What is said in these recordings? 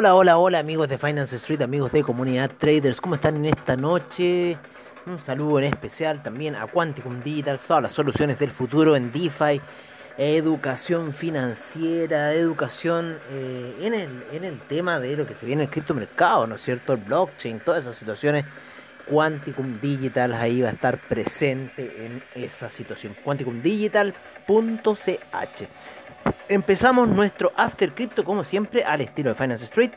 Hola, hola, hola amigos de Finance Street, amigos de Comunidad Traders, ¿cómo están en esta noche? Un saludo en especial también a Quanticum Digital, todas las soluciones del futuro en DeFi, educación financiera, educación eh, en, el, en el tema de lo que se viene en el criptomercado, ¿no es cierto? El blockchain, todas esas situaciones. Quanticum Digital ahí va a estar presente en esa situación. Quanticumdigital.ch Empezamos nuestro After Crypto como siempre al estilo de Finance Street.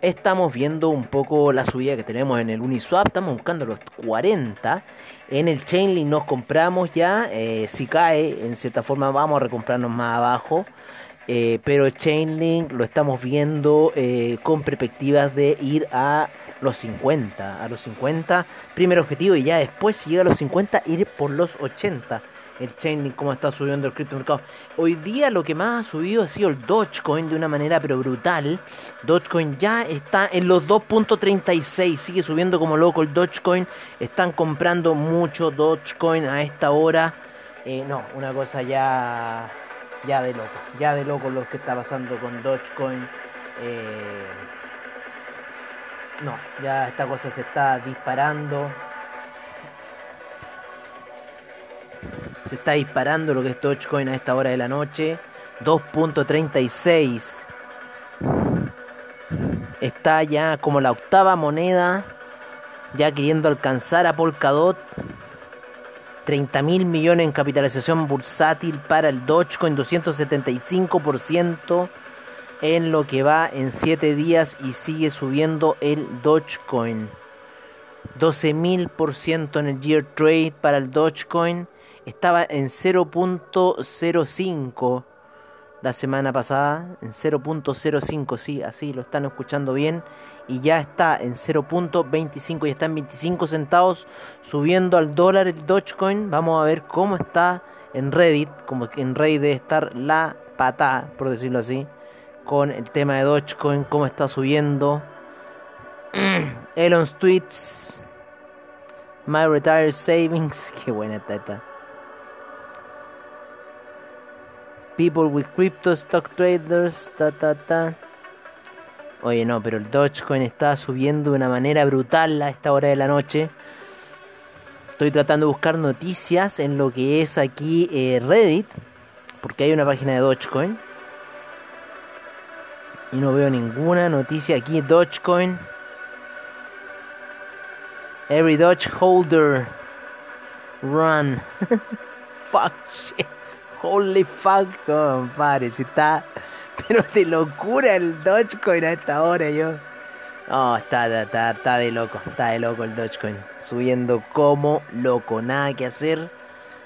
Estamos viendo un poco la subida que tenemos en el Uniswap, estamos buscando los 40. En el Chainlink nos compramos ya, eh, si cae, en cierta forma vamos a recomprarnos más abajo. Eh, pero Chainlink lo estamos viendo eh, con perspectivas de ir a los 50. A los 50, primer objetivo, y ya después, si llega a los 50, ir por los 80 el Chainlink, cómo está subiendo el criptomercado. Hoy día lo que más ha subido ha sido el Dogecoin de una manera pero brutal. Dogecoin ya está en los 2.36, sigue subiendo como loco el Dogecoin. Están comprando mucho Dogecoin a esta hora. Eh, no, una cosa ya, ya de loco, ya de loco lo que está pasando con Dogecoin. Eh, no, ya esta cosa se está disparando. Se está disparando lo que es Dogecoin a esta hora de la noche. 2.36. Está ya como la octava moneda. Ya queriendo alcanzar a Polkadot. 30 mil millones en capitalización bursátil para el Dogecoin. 275% en lo que va en 7 días. Y sigue subiendo el Dogecoin. 12.000% en el Year Trade para el Dogecoin estaba en 0.05 la semana pasada, en 0.05, sí, así lo están escuchando bien, y ya está en 0.25 y está en 25 centavos, subiendo al dólar el Dogecoin. Vamos a ver cómo está en Reddit, como que en Reddit debe estar la pata, por decirlo así, con el tema de Dogecoin, cómo está subiendo. Elon's tweets, My Retired Savings, qué buena está People with crypto stock traders, ta ta ta. Oye, no, pero el Dogecoin está subiendo de una manera brutal a esta hora de la noche. Estoy tratando de buscar noticias en lo que es aquí eh, Reddit, porque hay una página de Dogecoin. Y no veo ninguna noticia aquí. Dogecoin. Every Doge holder. Run. Fuck shit. Holy fuck, compadre. Si está. Pero de locura el Dogecoin a esta hora, yo. No, está, está, está de loco. Está de loco el Dogecoin. Subiendo como loco. Nada que hacer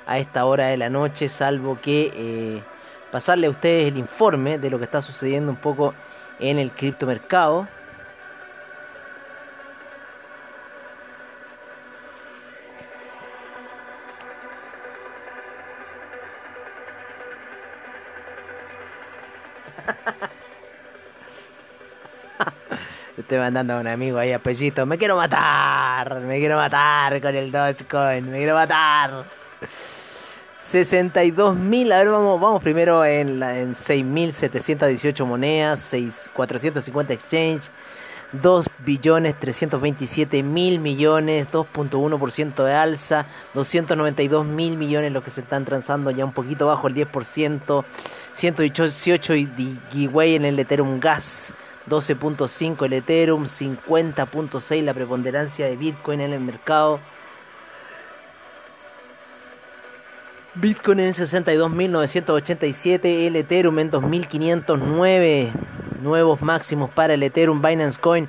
a esta hora de la noche, salvo que eh, pasarle a ustedes el informe de lo que está sucediendo un poco en el criptomercado. Estoy mandando a un amigo ahí a Pellito. Me quiero matar. Me quiero matar con el Dogecoin. Me quiero matar. 62.000. A ver, vamos, vamos primero en, en 6.718 monedas. 6, 450 exchange. 2 billones 327 mil millones, 2.1% de alza, 292 mil millones los que se están transando ya un poquito bajo el 10%, 118 giveaway en el Ethereum Gas, 12.5 el Ethereum, 50.6 la preponderancia de Bitcoin en el mercado. Bitcoin en 62.987, el Ethereum en 2.509, nuevos máximos para el Ethereum, Binance Coin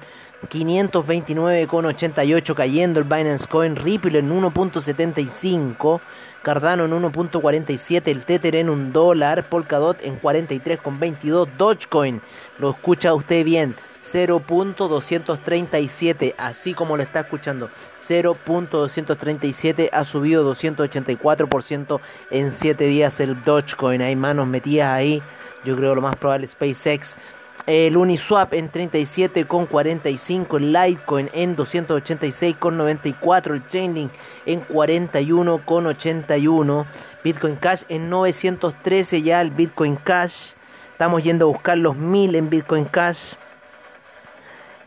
529,88 cayendo el Binance Coin, Ripple en 1.75, Cardano en 1.47, el Tether en un dólar, Polkadot en 43,22, Dogecoin, lo escucha usted bien, 0.237, así como lo está escuchando, 0.237 ha subido 284% en 7 días el Dogecoin, hay manos metidas ahí, yo creo lo más probable SpaceX el Uniswap en 37,45, el Litecoin en 286,94, el Chainlink en 41,81, Bitcoin Cash en 913 ya el Bitcoin Cash. Estamos yendo a buscar los 1000 en Bitcoin Cash.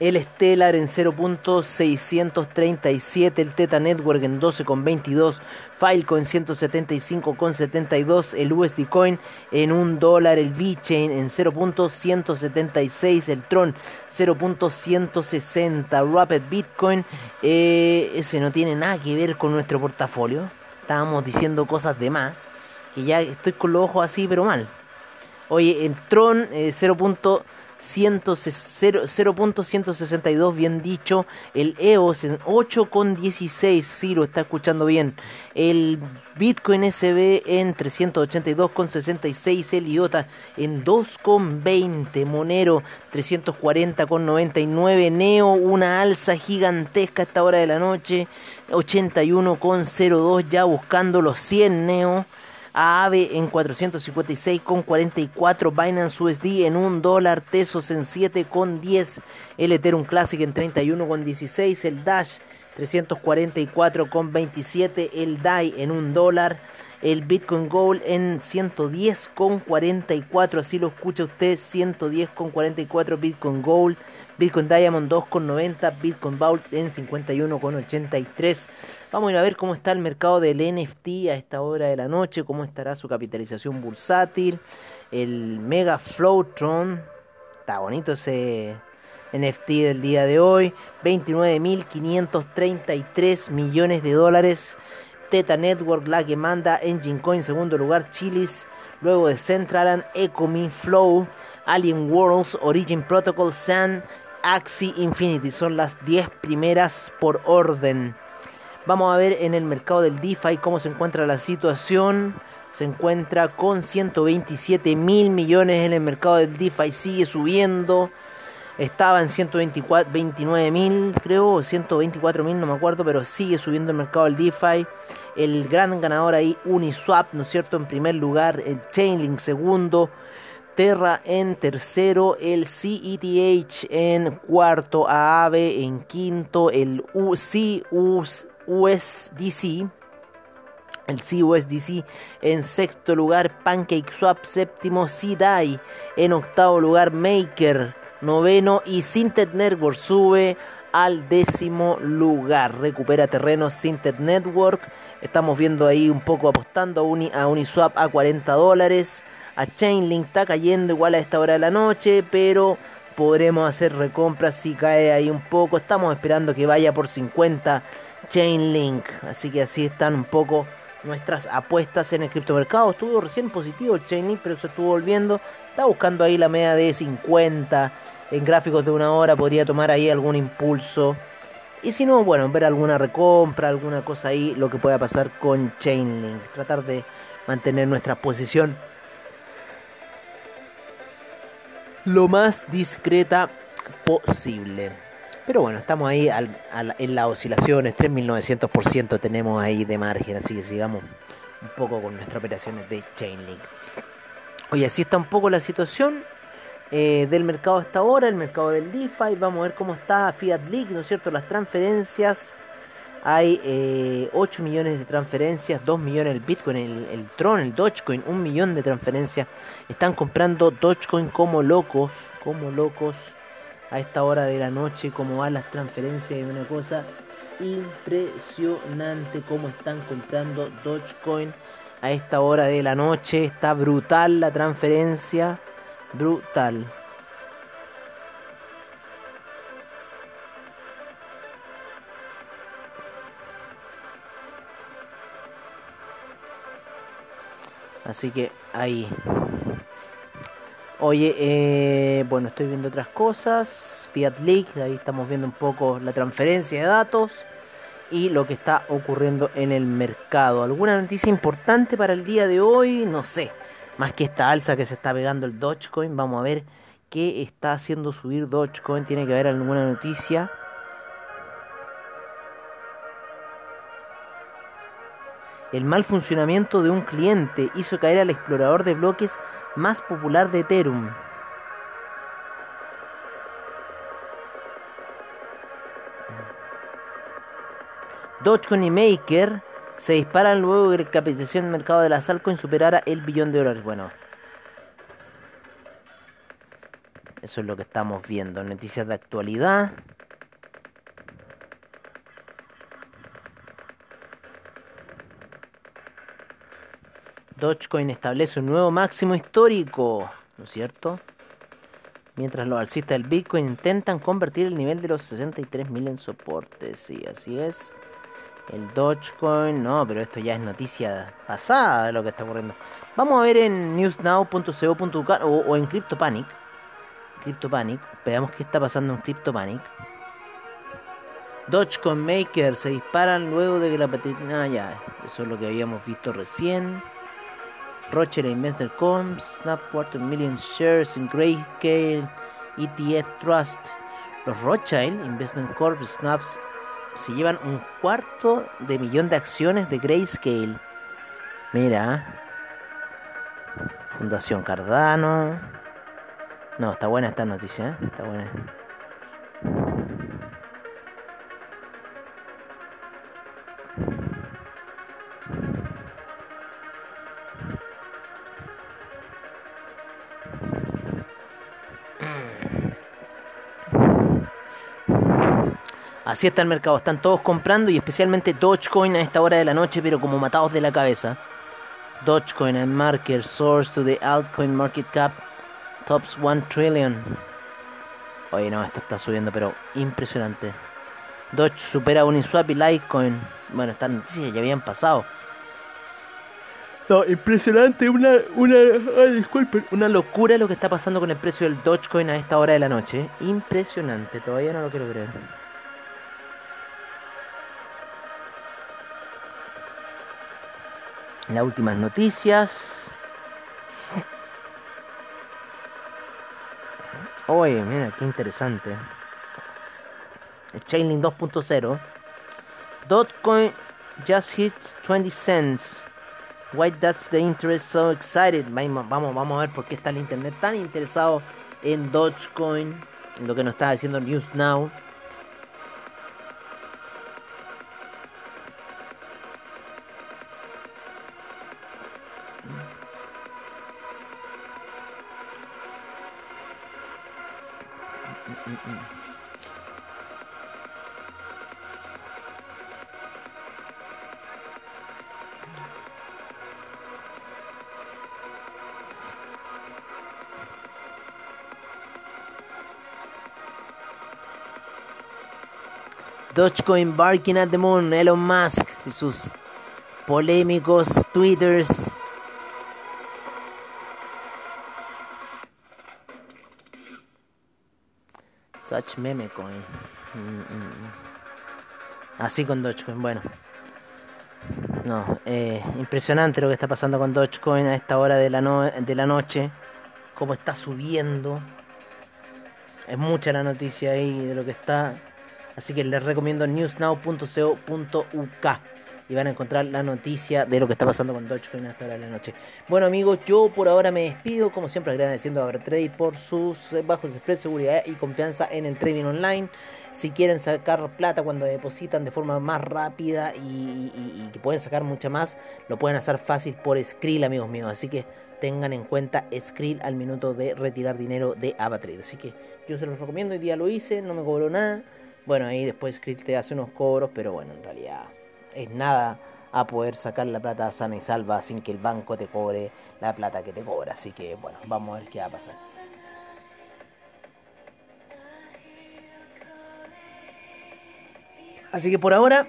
El Stellar en 0.637, el Teta Network en 12.22, Filecoin 175.72, el USD Coin en 1 dólar, el VeChain en 0.176, el Tron 0.160, Rapid Bitcoin, eh, ese no tiene nada que ver con nuestro portafolio, estábamos diciendo cosas de más, que ya estoy con los ojos así pero mal. Oye, el Tron eh, 0.162 bien dicho, el EOS en 8.16, sí lo está escuchando bien, el Bitcoin SB en 382.66, el IOTA en 2.20, Monero 340.99, Neo una alza gigantesca a esta hora de la noche, 81.02 ya buscando los 100 Neo. AAVE en 456,44, Binance USD en 1 dólar, Tesos en 7,10, el Ethereum Classic en 31,16, el Dash 344,27, el DAI en 1 dólar, el Bitcoin Gold en 110,44, así lo escucha usted, 110,44 Bitcoin Gold. Bitcoin Diamond 2,90, Bitcoin Vault en 51,83. Vamos a ir a ver cómo está el mercado del NFT a esta hora de la noche, cómo estará su capitalización bursátil, el Mega Flowtron, está bonito ese NFT del día de hoy, 29.533 millones de dólares. Teta Network, la que manda, Engine Coin, segundo lugar, Chilis, luego de Centralan, Ecomi, Flow, Alien Worlds, Origin Protocol, Sun, Axie Infinity. Son las 10 primeras por orden. Vamos a ver en el mercado del DeFi cómo se encuentra la situación. Se encuentra con 127 mil millones en el mercado del DeFi. Sigue subiendo. Estaba en 129 mil, creo, 124 mil, no me acuerdo, pero sigue subiendo el mercado del DeFi. El gran ganador ahí, Uniswap, ¿no es cierto? En primer lugar, el Chainlink segundo. Terra en tercero, el CETH en cuarto, AAVE en quinto, el USDC, el CUSDC en sexto lugar, PancakeSwap séptimo, CDAI en octavo lugar, Maker noveno y Sintet Network sube al décimo lugar. Recupera terreno Sintet Network. Estamos viendo ahí un poco apostando a, a Uniswap a 40 dólares. A Chainlink está cayendo igual a esta hora de la noche, pero podremos hacer recompras si cae ahí un poco. Estamos esperando que vaya por 50 Chainlink. Así que así están un poco nuestras apuestas en el criptomercado. Estuvo recién positivo Chainlink, pero se estuvo volviendo. Está buscando ahí la media de 50. En gráficos de una hora podría tomar ahí algún impulso. Y si no, bueno, ver alguna recompra, alguna cosa ahí, lo que pueda pasar con Chainlink. Tratar de mantener nuestra posición lo más discreta posible. Pero bueno, estamos ahí en las oscilaciones, 3.900% tenemos ahí de margen, así que sigamos un poco con nuestras operaciones de Chainlink. Oye, así está un poco la situación eh, del mercado hasta ahora, el mercado del DeFi. Vamos a ver cómo está Fiat League, ¿no es cierto? Las transferencias. Hay eh, 8 millones de transferencias, 2 millones el Bitcoin, el, el, Tron, el Dogecoin, 1 millón de transferencias. Están comprando Dogecoin como locos, como locos a esta hora de la noche, como van las transferencias. Es una cosa impresionante cómo están comprando Dogecoin a esta hora de la noche. Está brutal la transferencia, brutal. Así que ahí. Oye, eh, bueno, estoy viendo otras cosas. Fiat Leak, ahí estamos viendo un poco la transferencia de datos y lo que está ocurriendo en el mercado. ¿Alguna noticia importante para el día de hoy? No sé. Más que esta alza que se está pegando el Dogecoin. Vamos a ver qué está haciendo subir Dogecoin. Tiene que haber alguna noticia. El mal funcionamiento de un cliente hizo caer al explorador de bloques más popular de Ethereum. Dogecoin y Maker se disparan luego que la capitalización del mercado de las altcoins superara el billón de dólares. Bueno, Eso es lo que estamos viendo. Noticias de actualidad. Dogecoin establece un nuevo máximo histórico, ¿no es cierto? Mientras los alcistas del Bitcoin intentan convertir el nivel de los 63.000 en soporte. Sí, así es. El Dogecoin, no, pero esto ya es noticia pasada de lo que está ocurriendo. Vamos a ver en newsnow.co.uk o, o en CryptoPanic. CryptoPanic, veamos qué está pasando en CryptoPanic. Dogecoin Maker se disparan luego de que la patina. Ah, ya, eso es lo que habíamos visto recién. Investor Corp, Snap Quarter Million Shares in Grayscale, ETF Trust. Los Rothschild Investment Corp, Snaps, se llevan un cuarto de millón de acciones de Grayscale. Mira. Fundación Cardano. No, está buena esta noticia, ¿eh? Está buena. Así está el mercado, están todos comprando y especialmente Dogecoin a esta hora de la noche, pero como matados de la cabeza. Dogecoin and marker source to the altcoin market cap tops 1 trillion. Oye, no, esto está subiendo, pero impresionante. Doge supera Uniswap y Litecoin. Bueno, estas noticias ya habían pasado. No, impresionante, una, una, disculpen, una locura lo que está pasando con el precio del Dogecoin a esta hora de la noche. Impresionante, todavía no lo quiero creer. Las últimas noticias. Oye, mira, qué interesante. El Chainlink 2.0. Dotcoin just hits 20 cents. Why that's the interest so excited? Vamos, vamos a ver por qué está el internet tan interesado en Dogecoin. Lo que nos está diciendo News Now. Dogecoin barking at the moon, Elon Musk y sus polémicos twitters. Such meme coin. Mm, mm, mm. Así con Dogecoin, bueno. No, eh, impresionante lo que está pasando con Dogecoin a esta hora de la, de la noche. Cómo está subiendo. Es mucha la noticia ahí de lo que está Así que les recomiendo newsnow.co.uk y van a encontrar la noticia de lo que está pasando con Dogecoin hasta la noche. Bueno amigos, yo por ahora me despido, como siempre agradeciendo a Overtrade por sus bajos spread, seguridad y confianza en el trading online. Si quieren sacar plata cuando depositan de forma más rápida y, que pueden sacar mucha más, lo pueden hacer fácil por Skrill amigos míos. Así que tengan en cuenta Skrill al minuto de retirar dinero de Avatrade. Así que yo se los recomiendo, hoy día lo hice, no me cobró nada. Bueno, ahí después Skrill te hace unos cobros, pero bueno, en realidad es nada a poder sacar la plata sana y salva sin que el banco te cobre la plata que te cobra. Así que bueno, vamos a ver qué va a pasar. Así que por ahora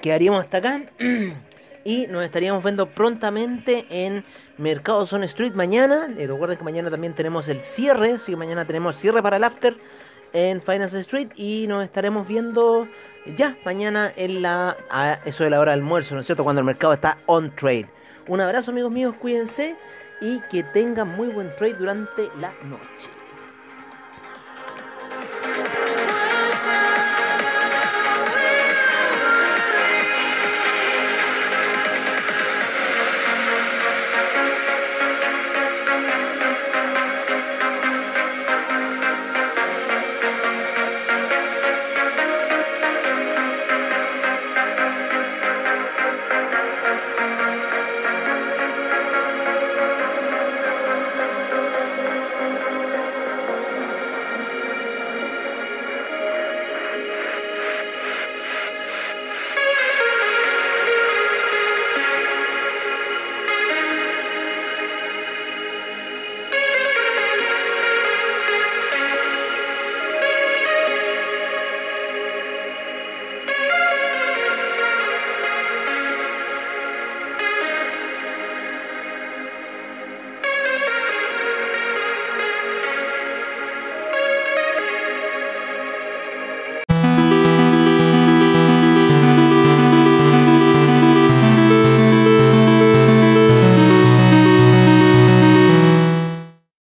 quedaríamos hasta acá y nos estaríamos viendo prontamente en Mercado Zone Street mañana. Y recuerden que mañana también tenemos el cierre, así que mañana tenemos cierre para el after en Finance Street y nos estaremos viendo ya mañana en la a eso de la hora del almuerzo, ¿no es cierto? Cuando el mercado está on trade. Un abrazo amigos míos, cuídense y que tengan muy buen trade durante la noche.